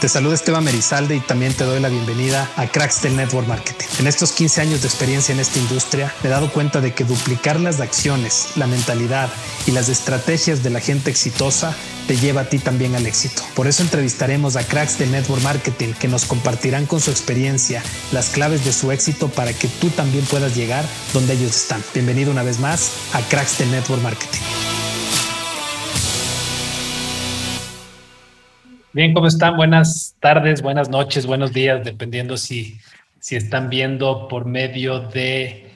Te saluda Esteban Merizalde y también te doy la bienvenida a Cracks del Network Marketing. En estos 15 años de experiencia en esta industria, me he dado cuenta de que duplicar las acciones, la mentalidad y las estrategias de la gente exitosa te lleva a ti también al éxito. Por eso entrevistaremos a cracks de Network Marketing que nos compartirán con su experiencia las claves de su éxito para que tú también puedas llegar donde ellos están. Bienvenido una vez más a Cracks de Network Marketing. Bien, ¿cómo están? Buenas tardes, buenas noches, buenos días, dependiendo si, si están viendo por medio de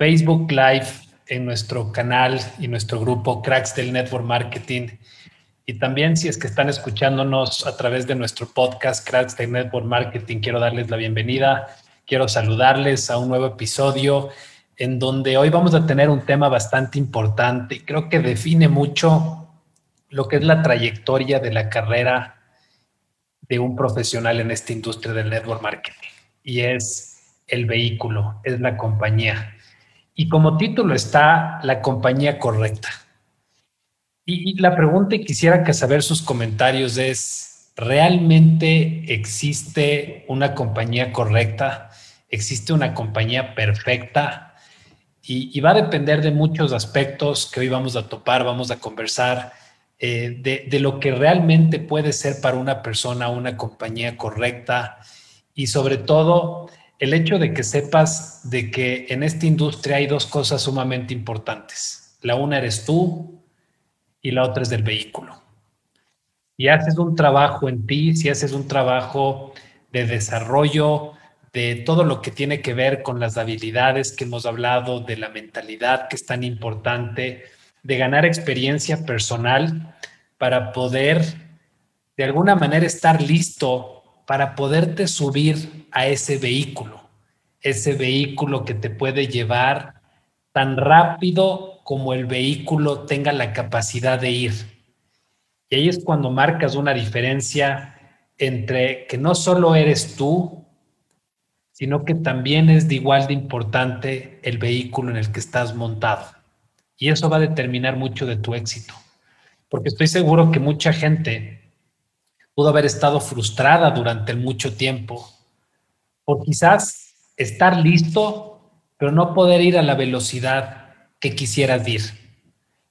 Facebook Live en nuestro canal y nuestro grupo Cracks del Network Marketing. Y también si es que están escuchándonos a través de nuestro podcast Cracks del Network Marketing, quiero darles la bienvenida. Quiero saludarles a un nuevo episodio en donde hoy vamos a tener un tema bastante importante y creo que define mucho lo que es la trayectoria de la carrera de un profesional en esta industria del network marketing y es el vehículo, es la compañía. Y como título está la compañía correcta. Y, la pregunta y quisiera que saber sus comentarios es, ¿realmente existe una compañía correcta? ¿Existe una compañía perfecta? Y, y va a depender de muchos aspectos que hoy vamos a topar, vamos a conversar eh, de, lo que realmente puede ser para una persona una compañía correcta y sobre todo el hecho de que sepas de que en esta industria hay dos cosas sumamente importantes. La una eres tú y la otra es del vehículo. Y haces un trabajo en ti, si haces un trabajo de desarrollo, de todo lo que tiene que ver con las habilidades que hemos hablado, de la mentalidad que es tan importante, de ganar experiencia personal para poder de alguna manera estar listo para poderte subir a ese vehículo, ese vehículo que te puede llevar tan rápido como el vehículo tenga la capacidad de ir. Y ahí es cuando marcas una diferencia entre que no solo eres tú, sino que también es de igual de importante el vehículo en el que estás montado. Y eso va a determinar mucho de tu éxito. Porque estoy seguro que mucha gente pudo haber estado frustrada durante mucho tiempo por quizás estar listo, pero no poder ir a la velocidad que quisieras ir.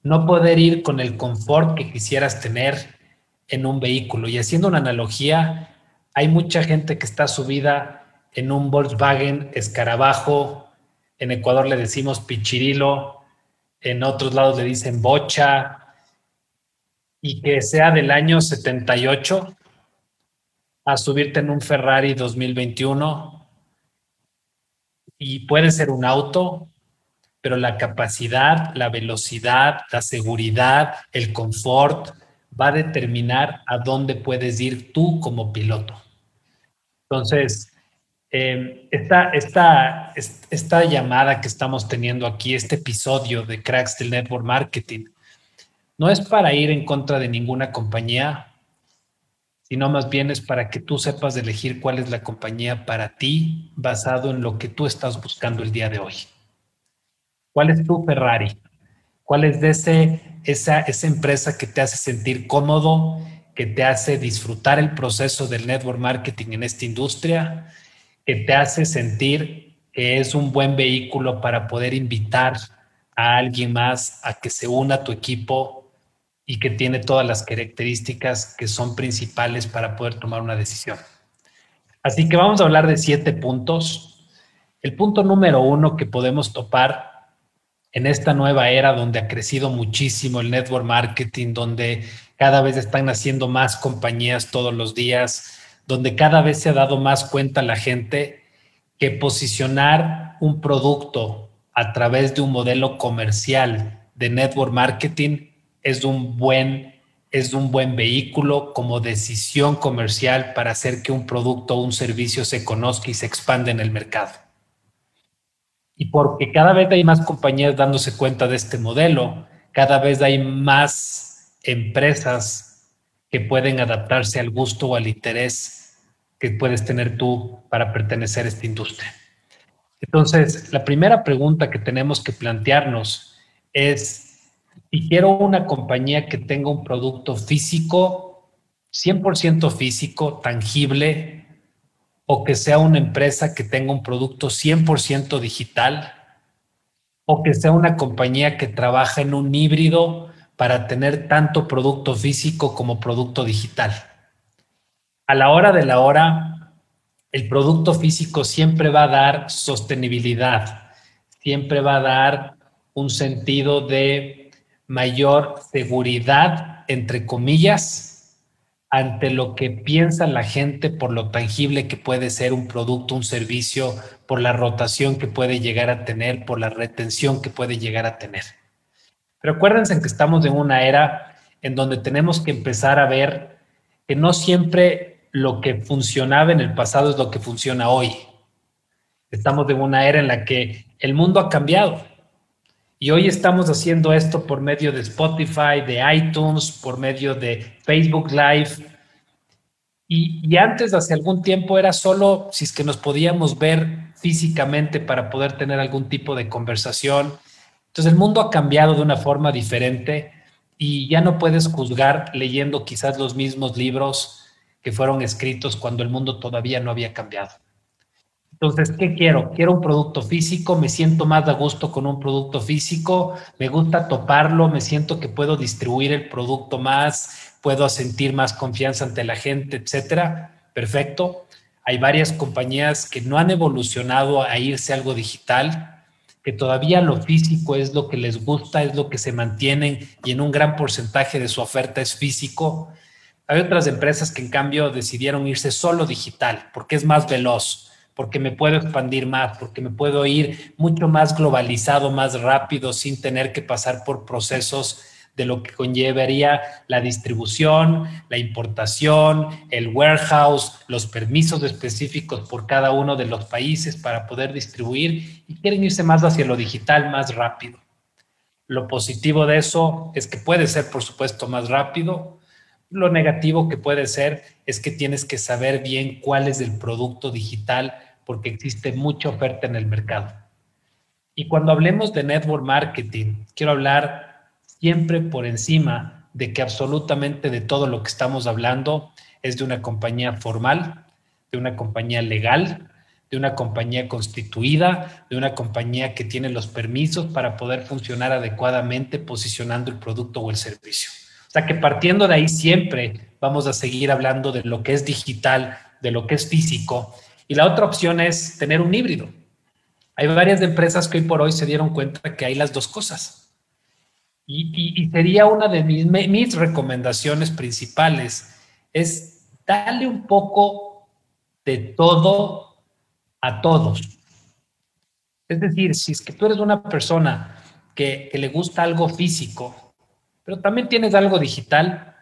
No poder ir con el confort que quisieras tener en un vehículo. Y haciendo una analogía, hay mucha gente que está subida en un Volkswagen escarabajo, en Ecuador le decimos pichirilo, en otros lados le dicen bocha, y que sea del año 78 a subirte en un Ferrari 2021 y puede ser un auto, pero la capacidad, la velocidad, la seguridad, el confort va a determinar a dónde puedes ir tú como piloto. Entonces, eh, esta, esta, esta llamada que estamos teniendo aquí, este episodio de Cracks del Network Marketing, no es para ir en contra de ninguna compañía, sino más bien es para que tú sepas elegir cuál es la compañía para ti basado en lo que tú estás buscando el día de hoy. ¿Cuál es tu Ferrari? ¿Cuál es de ese, esa, esa empresa que te hace sentir cómodo, que te hace disfrutar el proceso del network marketing en esta industria? Que te hace sentir que es un buen vehículo para poder invitar a alguien más a que se una a tu equipo y que tiene todas las características que son principales para poder tomar una decisión. Así que vamos a hablar de siete puntos. El punto número uno que podemos topar en esta nueva era donde ha crecido muchísimo el network marketing, donde cada vez están naciendo más compañías todos los días, donde cada vez se ha dado más cuenta la gente que posicionar un producto a través de un modelo comercial de network marketing es un buen es un buen vehículo como decisión comercial para hacer que un producto o un servicio se conozca y se expande en el mercado. Y porque cada vez hay más compañías dándose cuenta de este modelo, cada vez hay más empresas que pueden adaptarse al gusto o al interés que puedes tener tú para pertenecer a esta industria. Entonces, la primera pregunta que tenemos que plantearnos es, si quiero una compañía que tenga un producto físico 100% físico, tangible, o que sea una empresa que tenga un producto 100% digital, o que sea una compañía que trabaja en un híbrido para tener tanto producto físico como producto digital. A la hora de la hora, el producto físico siempre va a dar sostenibilidad, siempre va a dar un sentido de mayor seguridad, entre comillas, ante lo que piensa la gente por lo tangible que puede ser un producto, un servicio, por la rotación que puede llegar a tener, por la retención que puede llegar a tener. Pero que estamos en una era en donde tenemos que empezar a ver que no siempre lo que funcionaba en el pasado es lo que funciona hoy. Estamos en una era en la que el mundo ha cambiado. Y hoy estamos haciendo esto por medio de Spotify, de iTunes, por medio de Facebook Live. Y, y, antes, hace algún tiempo, era solo si es que nos podíamos ver físicamente para poder tener algún tipo de conversación. Entonces el mundo ha cambiado de una forma diferente y ya no puedes juzgar leyendo quizás los mismos libros que fueron escritos cuando el mundo todavía no había cambiado. Entonces, ¿qué quiero? Quiero un producto físico, me siento más a gusto con un producto físico, me gusta toparlo, me siento que puedo distribuir el producto más, puedo sentir más confianza ante la gente, etcétera. Perfecto. Hay varias compañías que no han evolucionado a irse a algo digital, que todavía lo físico es lo que les gusta, es lo que se mantienen y en un gran porcentaje de su oferta es físico. Hay otras empresas que en cambio decidieron irse solo digital porque es más veloz, porque me puedo expandir más, porque me puedo ir mucho más globalizado, más rápido, sin tener que pasar por procesos de lo que conllevaría la distribución, la importación, el warehouse, los permisos específicos por cada uno de los países para poder distribuir y quieren irse más hacia lo digital más rápido. Lo positivo de eso es que puede ser, por supuesto, más rápido. Lo negativo que puede ser es que tienes que saber bien cuál es el producto digital porque existe mucha oferta en el mercado. Y cuando hablemos de network marketing, quiero hablar siempre por encima de que absolutamente de todo lo que estamos hablando es de una compañía formal, de una compañía legal, de una compañía constituida, de una compañía que tiene los permisos para poder funcionar adecuadamente posicionando el producto o el servicio. O sea que partiendo de ahí siempre vamos a seguir hablando de lo que es digital, de lo que es físico. Y la otra opción es tener un híbrido. Hay varias empresas que hoy por hoy se dieron cuenta que hay las dos cosas y, sería una de mis, recomendaciones principales, es darle un poco de todo a todos. Es decir, si es que tú eres una persona que le gusta algo físico, pero también tienes algo digital,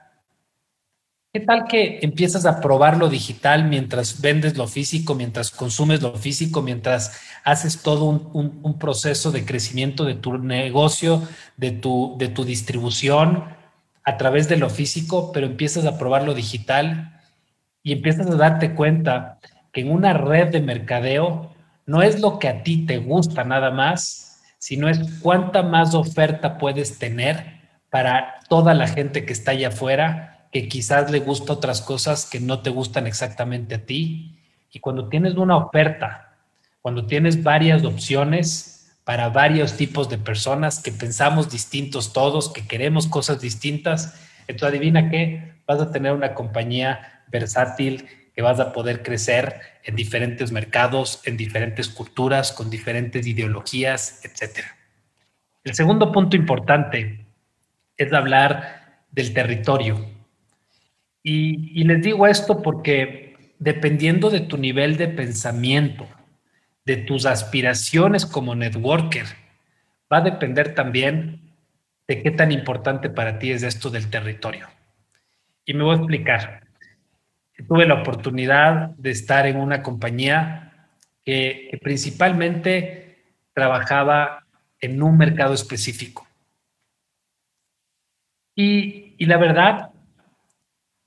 ¿Qué tal que empiezas a probar lo digital mientras vendes lo físico, mientras consumes lo físico, mientras haces todo un, proceso de crecimiento de tu negocio, de tu, de tu distribución a través de lo físico, pero empiezas a probar lo digital y empiezas a darte cuenta que en una red de mercadeo no es lo que a ti te gusta nada más, sino es cuánta más oferta puedes tener para toda la gente que está allá afuera que quizás le gusta otras cosas que no te gustan exactamente a ti. Y cuando tienes una oferta, cuando tienes varias opciones para varios tipos de personas que pensamos distintos todos, que queremos cosas distintas, entonces adivina qué, vas a tener una compañía versátil que vas a poder crecer en diferentes mercados, en diferentes culturas, con diferentes ideologías, etc. El segundo punto importante es hablar del territorio. Y, les digo esto porque dependiendo de tu nivel de pensamiento, de tus aspiraciones como networker, va a depender también de qué tan importante para ti es esto del territorio. Y me voy a explicar. Tuve la oportunidad de estar en una compañía que, principalmente trabajaba en un mercado específico. Y, y la verdad,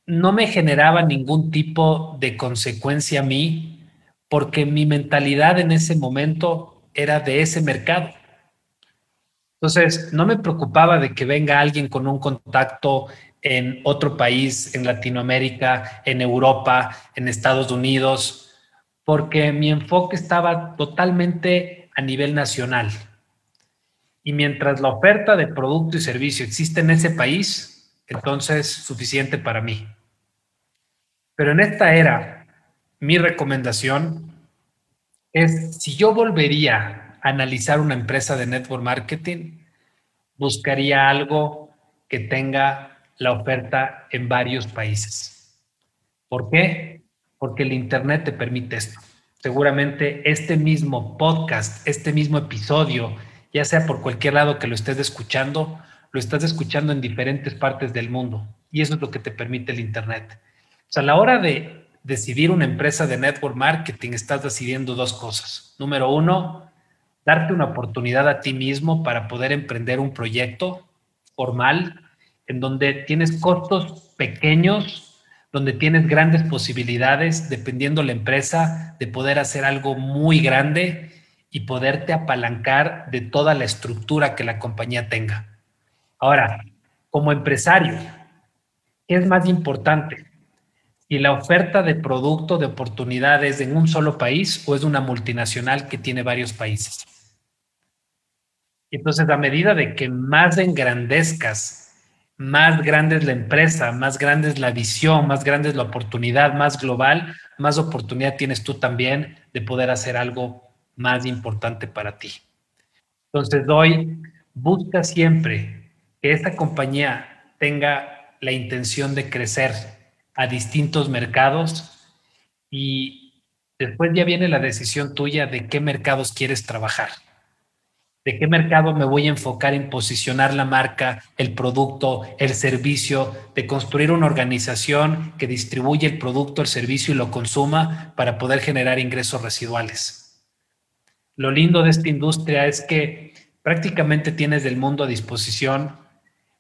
no me generaba ningún tipo de consecuencia a mí porque mi mentalidad en ese momento era de ese mercado. Entonces, no me preocupaba de que venga alguien con un contacto en otro país, en Latinoamérica, en Europa, en Estados Unidos, porque mi enfoque estaba totalmente a nivel nacional. Y mientras la oferta de producto y servicio existe en ese país, entonces suficiente para mí. Pero en esta era, mi recomendación es, si yo volvería a analizar una empresa de network marketing, buscaría algo que tenga la oferta en varios países. ¿Por qué? Porque el Internet te permite esto. Seguramente este mismo podcast, este mismo episodio, ya sea por cualquier lado que lo estés escuchando, lo estás escuchando en diferentes partes del mundo. Y eso es lo que te permite el Internet. O sea, a la hora de decidir una empresa de network marketing, estás decidiendo dos cosas. Número uno, darte una oportunidad a ti mismo para poder emprender un proyecto formal en donde tienes costos pequeños, donde tienes grandes posibilidades, dependiendo la empresa, de poder hacer algo muy grande y poderte apalancar de toda la estructura que la compañía tenga. Ahora, como empresario, ¿qué es más importante? ¿Y la oferta de producto, de oportunidades en un solo país o es una multinacional que tiene varios países? Entonces, a medida de que más engrandezcas, más grande es la empresa, más grande es la visión, más grande es la oportunidad, más global, más oportunidad tienes tú también de poder hacer algo más importante para ti. Entonces, hoy busca siempre que esta compañía tenga la intención de crecer a distintos mercados y después ya viene la decisión tuya de qué mercados quieres trabajar de qué mercado me voy a enfocar en posicionar la marca, el producto, el servicio, de construir una organización que distribuye el producto, el servicio y lo consuma para poder generar ingresos residuales. Lo lindo de esta industria es que prácticamente tienes del mundo a disposición,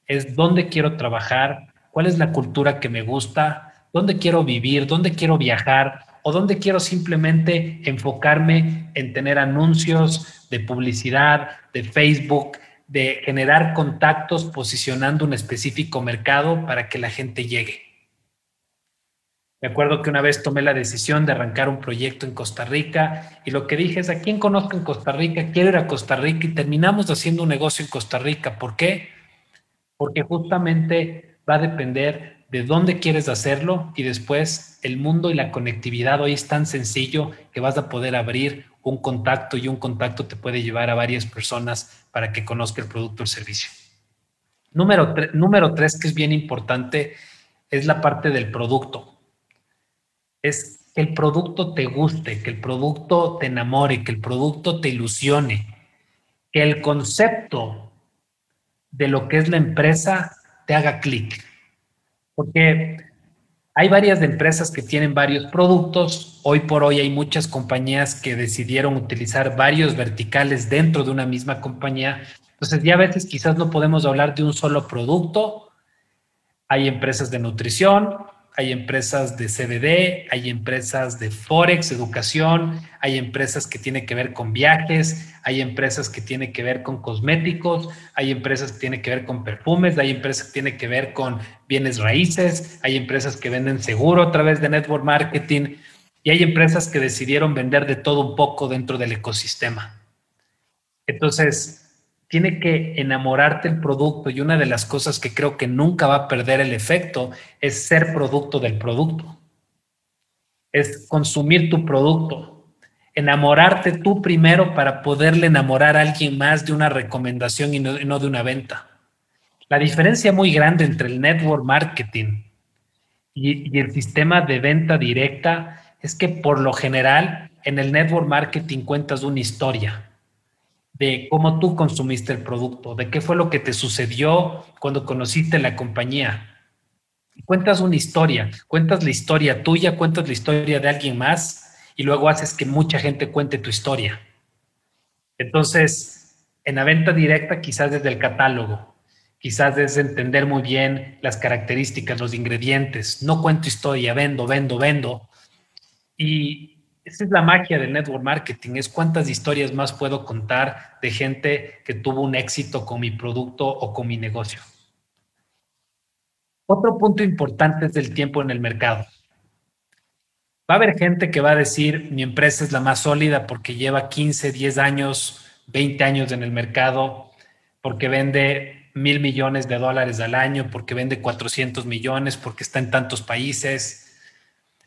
es dónde quiero trabajar, cuál es la cultura que me gusta, dónde quiero vivir, dónde quiero viajar o dónde quiero simplemente enfocarme en tener anuncios, de publicidad, de Facebook, de generar contactos posicionando un específico mercado para que la gente llegue. Me acuerdo que una vez tomé la decisión de arrancar un proyecto en Costa Rica y lo que dije es, ¿a quién conozco en Costa Rica? Quiero ir a Costa Rica y terminamos haciendo un negocio en Costa Rica. ¿Por qué? Porque justamente va a depender de dónde quieres hacerlo y después el mundo y la conectividad hoy es tan sencillo que vas a poder abrir un contacto y un contacto te puede llevar a varias personas para que conozca el producto o el servicio. Número, número tres, que es bien importante, es la parte del producto. Es que el producto te guste, que el producto te enamore, que el producto te ilusione, que el concepto de lo que es la empresa te haga clic. Porque hay varias empresas que tienen varios productos. Hoy por hoy hay muchas compañías que decidieron utilizar varios verticales dentro de una misma compañía. Entonces ya a veces quizás no podemos hablar de un solo producto. Hay empresas de nutrición, hay empresas de CBD, hay empresas de Forex, educación, hay empresas que tienen que ver con viajes, hay empresas que tienen que ver con cosméticos, hay empresas que tienen que ver con perfumes, hay empresas que tienen que ver con bienes raíces, hay empresas que venden seguro a través de network marketing y hay empresas que decidieron vender de todo un poco dentro del ecosistema. Entonces, tiene que enamorarte el producto y una de las cosas que creo que nunca va a perder el efecto es ser producto del producto. Es consumir tu producto, enamorarte tú primero para poderle enamorar a alguien más de una recomendación y no, de una venta. La diferencia muy grande entre el network marketing y, y el sistema de venta directa es que por lo general en el network marketing cuentas una historia de cómo tú consumiste el producto, de qué fue lo que te sucedió cuando conociste la compañía. Cuentas una historia, cuentas la historia tuya, cuentas la historia de alguien más y luego haces que mucha gente cuente tu historia. Entonces, en la venta directa quizás desde el catálogo, quizás desde entender muy bien las características, los ingredientes. No cuento historia, vendo, vendo, vendo. Y esa es la magia del network marketing, es cuántas historias más puedo contar de gente que tuvo un éxito con mi producto o con mi negocio. Otro punto importante es del tiempo en el mercado. Va a haber gente que va a decir, mi empresa es la más sólida porque lleva 15, 10 años, 20 años en el mercado, porque vende mil millones de dólares al año, porque vende 400 millones, porque está en tantos países,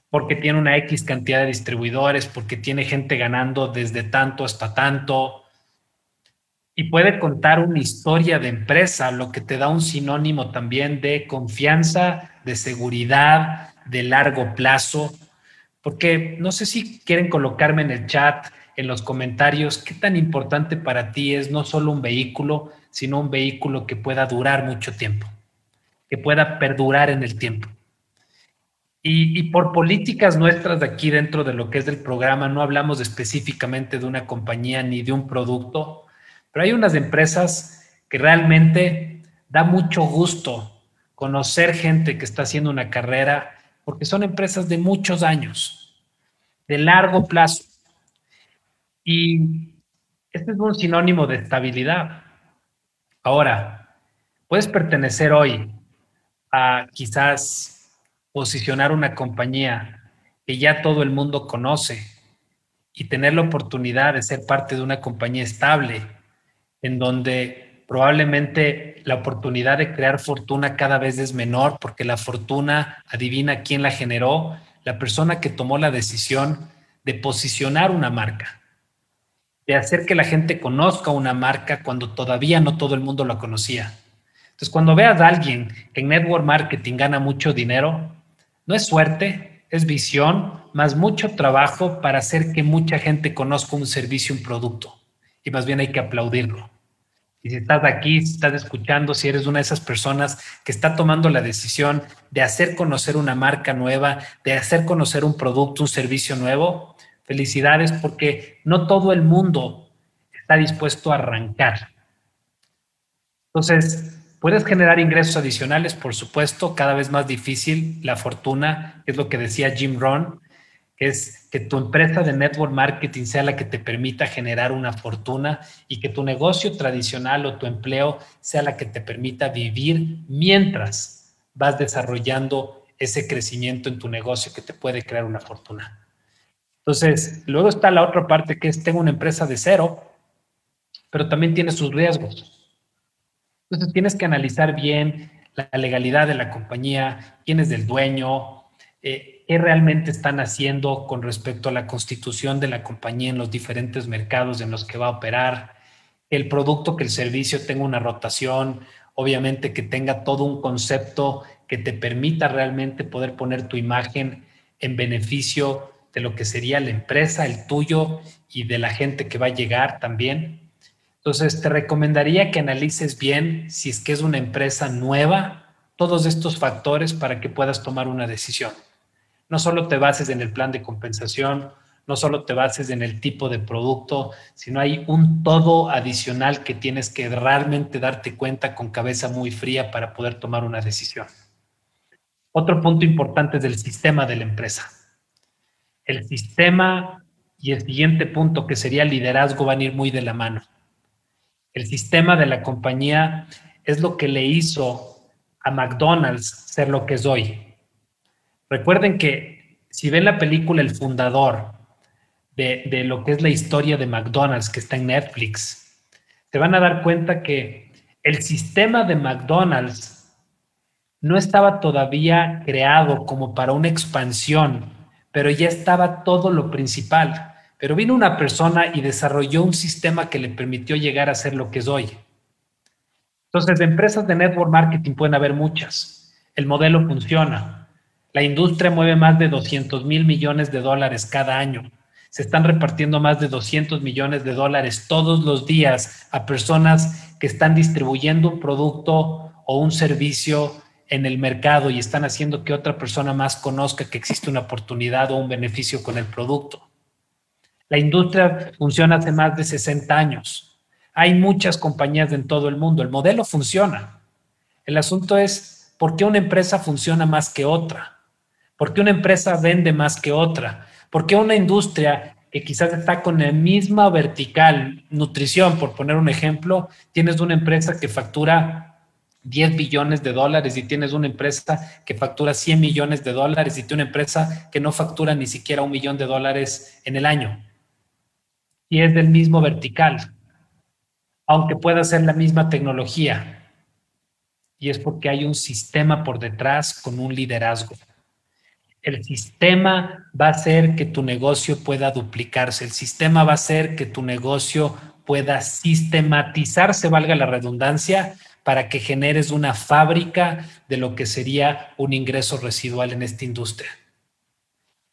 porque tiene una X cantidad de distribuidores, porque tiene gente ganando desde tanto hasta tanto. Y puede contar una historia de empresa, lo que te da un sinónimo también de confianza, de seguridad, de largo plazo porque no sé si quieren colocarme en el chat, en los comentarios, qué tan importante para ti es no solo un vehículo, sino un vehículo que pueda durar mucho tiempo, que pueda perdurar en el tiempo. Y, por políticas nuestras de aquí dentro de lo que es del programa, no hablamos específicamente de una compañía ni de un producto, pero hay unas empresas que realmente da mucho gusto conocer gente que está haciendo una carrera porque son empresas de muchos años, de largo plazo. Y este es un sinónimo de estabilidad. Ahora, puedes pertenecer hoy a quizás posicionar una compañía que ya todo el mundo conoce y tener la oportunidad de ser parte de una compañía estable en donde probablemente la oportunidad de crear fortuna cada vez es menor porque la fortuna, adivina quién la generó, la persona que tomó la decisión de posicionar una marca, de hacer que la gente conozca una marca cuando todavía no todo el mundo la conocía. Entonces, cuando veas a alguien que en network marketing gana mucho dinero, no es suerte, es visión, más mucho trabajo para hacer que mucha gente conozca un servicio, un producto. Y más bien hay que aplaudirlo. Y si estás aquí, si estás escuchando, si eres una de esas personas que está tomando la decisión de hacer conocer una marca nueva, de hacer conocer un producto, un servicio nuevo, felicidades porque no todo el mundo está dispuesto a arrancar. Entonces, puedes generar ingresos adicionales, por supuesto, cada vez más difícil. La fortuna, es lo que decía Jim Rohn, es que tu empresa de network marketing sea la que te permita generar una fortuna y que tu negocio tradicional o tu empleo sea la que te permita vivir mientras vas desarrollando ese crecimiento en tu negocio que te puede crear una fortuna. Entonces, luego está la otra parte que es, tengo una empresa de cero, pero también tiene sus riesgos. Entonces, tienes que analizar bien la legalidad de la compañía, quién es el dueño, eh, qué realmente están haciendo con respecto a la constitución de la compañía en los diferentes mercados en los que va a operar, el producto, que el servicio tenga una rotación, obviamente que tenga todo un concepto que te permita realmente poder poner tu imagen en beneficio de lo que sería la empresa, el tuyo y de la gente que va a llegar también. Entonces, te recomendaría que analices bien si es que es una empresa nueva, todos estos factores para que puedas tomar una decisión no solo te bases en el plan de compensación, no solo te bases en el tipo de producto, sino hay un todo adicional que tienes que realmente darte cuenta con cabeza muy fría para poder tomar una decisión. Otro punto importante es el sistema de la empresa. El sistema y el siguiente punto que sería liderazgo van a ir muy de la mano. El sistema de la compañía es lo que le hizo a McDonald's ser lo que es hoy. Recuerden que si ven la película El Fundador de, lo que es la historia de McDonald's que está en Netflix, te van a dar cuenta que el sistema de McDonald's no estaba todavía creado como para una expansión, pero ya estaba todo lo principal. Pero vino una persona y desarrolló un sistema que le permitió llegar a ser lo que es hoy. Entonces, de empresas de network marketing pueden haber muchas. El modelo funciona. La industria mueve más de 200 mil millones de dólares cada año. Se están repartiendo más de 200 millones de dólares todos los días a personas que están distribuyendo un producto o un servicio en el mercado y están haciendo que otra persona más conozca que existe una oportunidad o un beneficio con el producto. La industria funciona hace más de 60 años. Hay muchas compañías en todo el mundo. El modelo funciona. El asunto es por qué una empresa funciona más que otra. ¿Por qué una empresa vende más que otra? ¿Por qué una industria que quizás está con la misma vertical, nutrición, por poner un ejemplo, tienes una empresa que factura 10 billones de dólares y tienes una empresa que factura 100 millones de dólares y tiene una empresa que no factura ni siquiera un millón de dólares en el año. Y es del mismo vertical, aunque pueda ser la misma tecnología. Y es porque hay un sistema por detrás con un liderazgo. El sistema va a hacer que tu negocio pueda duplicarse. El sistema va a hacer que tu negocio pueda sistematizarse, valga la redundancia, para que generes una fábrica de lo que sería un ingreso residual en esta industria.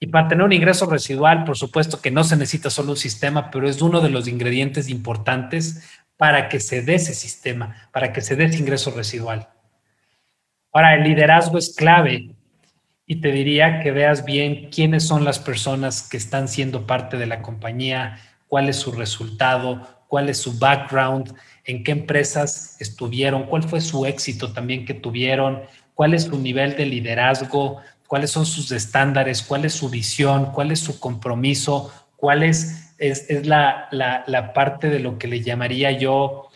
Y para tener un ingreso residual, por supuesto que no se necesita solo un sistema, pero es uno de los ingredientes importantes para que se dé ese sistema, para que se dé ese ingreso residual. Ahora, el liderazgo es clave y te diría que veas bien quiénes son las personas que están siendo parte de la compañía, cuál es su resultado, cuál es su background, en qué empresas estuvieron, cuál fue su éxito también que tuvieron, cuál es su nivel de liderazgo, cuáles son sus estándares, cuál es su visión, cuál es su compromiso, cuál es, es, la, la, parte de lo que le llamaría yo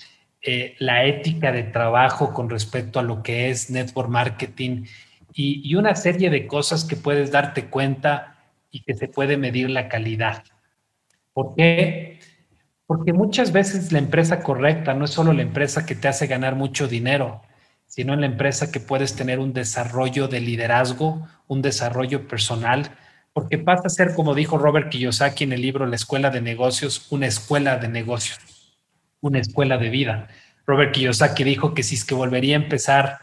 eh, la ética de trabajo con respecto a lo que es network marketing y, y una serie de cosas que puedes darte cuenta y que se puede medir la calidad. ¿Por qué? Porque muchas veces la empresa correcta no es solo la empresa que te hace ganar mucho dinero, sino en la empresa que puedes tener un desarrollo de liderazgo, un desarrollo personal, porque pasa a ser, como dijo Robert Kiyosaki en el libro La Escuela de Negocios, una escuela de negocios, una escuela de vida. Robert Kiyosaki dijo que si es que volvería a empezar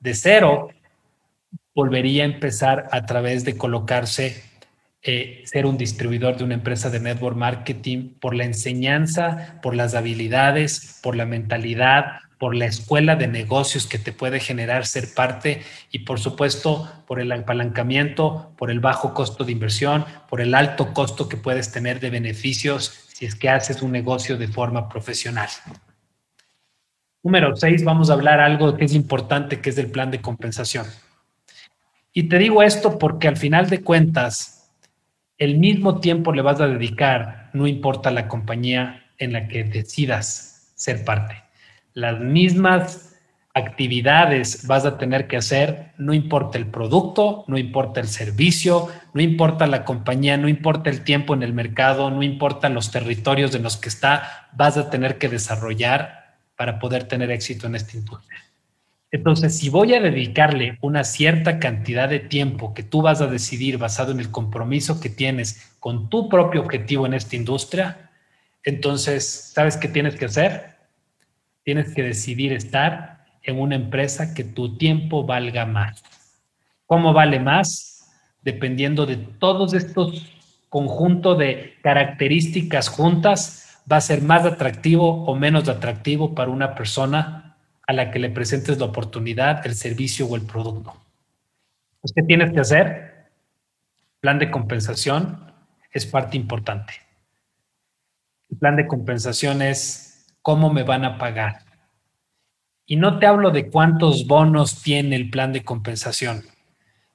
de cero, volvería a empezar a través de colocarse eh, ser un distribuidor de una empresa de network marketing por la enseñanza, por las habilidades, por la mentalidad, por la escuela de negocios que te puede generar ser parte y por supuesto por el apalancamiento, por el bajo costo de inversión, por el alto costo que puedes tener de beneficios si es que haces un negocio de forma profesional. Número seis, vamos a hablar algo que es importante, que es el plan de compensación. Y te digo esto porque al final de cuentas, el mismo tiempo le vas a dedicar, no importa la compañía en la que decidas ser parte. Las mismas actividades vas a tener que hacer, no importa el producto, no importa el servicio, no importa la compañía, no importa el tiempo en el mercado, no importa los territorios en los que está, vas a tener que desarrollar para poder tener éxito en esta industria. Entonces, si voy a dedicarle una cierta cantidad de tiempo que tú vas a decidir basado en el compromiso que tienes con tu propio objetivo en esta industria, entonces, ¿sabes qué tienes que hacer? Tienes que decidir estar en una empresa que tu tiempo valga más. ¿Cómo vale más? Dependiendo de todos estos conjuntos de características juntas, va a ser más atractivo o menos atractivo para una persona a la que le presentes la oportunidad, el servicio o el producto. Pues, ¿Qué tienes que hacer? Plan de compensación es parte importante. El plan de compensación es cómo me van a pagar. Y no te hablo de cuántos bonos tiene el plan de compensación.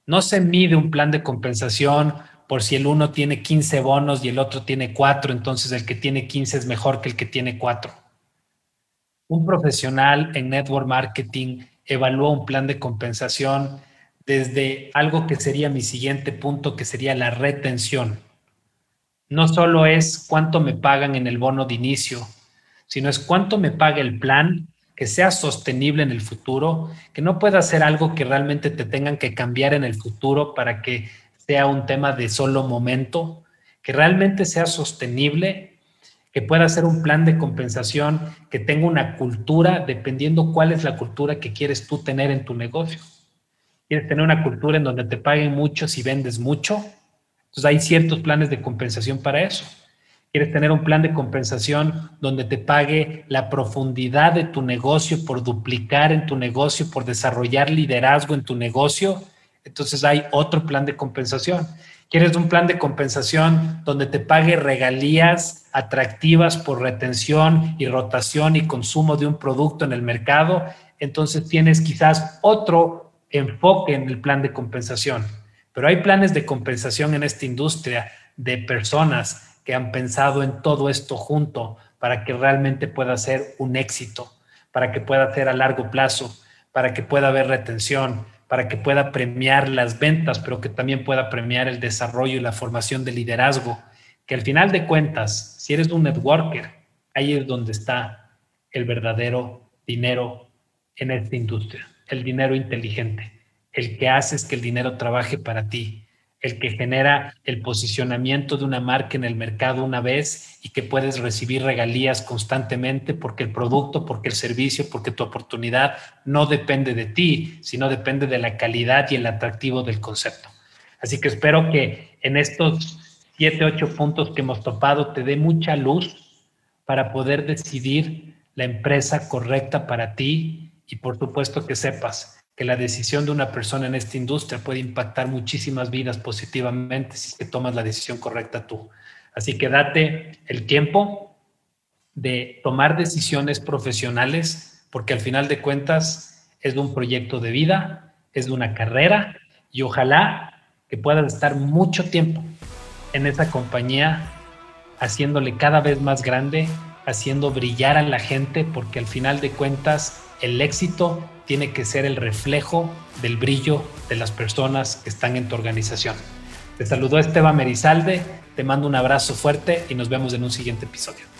No se mide un plan de compensación por si el uno tiene 15 bonos y el otro tiene 4, entonces el que tiene 15 es mejor que el que tiene 4 un profesional en network marketing evalúa un plan de compensación desde algo que sería mi siguiente punto, que sería la retención. No solo es cuánto me pagan en el bono de inicio, sino es cuánto me paga el plan que sea sostenible en el futuro, que no pueda ser algo que realmente te tengan que cambiar en el futuro para que sea un tema de solo momento, que realmente sea sostenible que pueda hacer un plan de compensación, que tenga una cultura, dependiendo cuál es la cultura que quieres tú tener en tu negocio. ¿Quieres tener una cultura en donde te paguen mucho si vendes mucho? Entonces hay ciertos planes de compensación para eso. ¿Quieres tener un plan de compensación donde te pague la profundidad de tu negocio por duplicar en tu negocio, por desarrollar liderazgo en tu negocio? Entonces hay otro plan de compensación. ¿Quieres un plan de compensación donde te pague regalías atractivas por retención y rotación y consumo de un producto en el mercado? Entonces tienes quizás otro enfoque en el plan de compensación. Pero hay planes de compensación en esta industria de personas que han pensado en todo esto junto para que realmente pueda ser un éxito, para que pueda ser a largo plazo, para que pueda haber retención, para que pueda premiar las ventas, pero que también pueda premiar el desarrollo y la formación de liderazgo, que al final de cuentas, si eres un networker, ahí es donde está el verdadero dinero en esta industria, el dinero inteligente, el que haces que el dinero trabaje para ti, el que genera el posicionamiento de una marca en el mercado una vez y que puedes recibir regalías constantemente porque el producto, porque el servicio, porque tu oportunidad no depende de ti, sino depende de la calidad y el atractivo del concepto. Así que espero que en estos siete, ocho puntos que hemos topado te dé mucha luz para poder decidir la empresa correcta para ti y por supuesto que sepas que la decisión de una persona en esta industria puede impactar muchísimas vidas positivamente si que tomas la decisión correcta tú. Así que date el tiempo de tomar decisiones profesionales, porque al final de cuentas es de un proyecto de vida, es de una carrera y ojalá que puedas estar mucho tiempo en esa compañía haciéndole cada vez más grande, haciendo brillar a la gente, porque al final de cuentas el éxito tiene que ser el reflejo del brillo de las personas que están en tu organización. Te saludó Esteban Merizalde, te mando un abrazo fuerte y nos vemos en un siguiente episodio.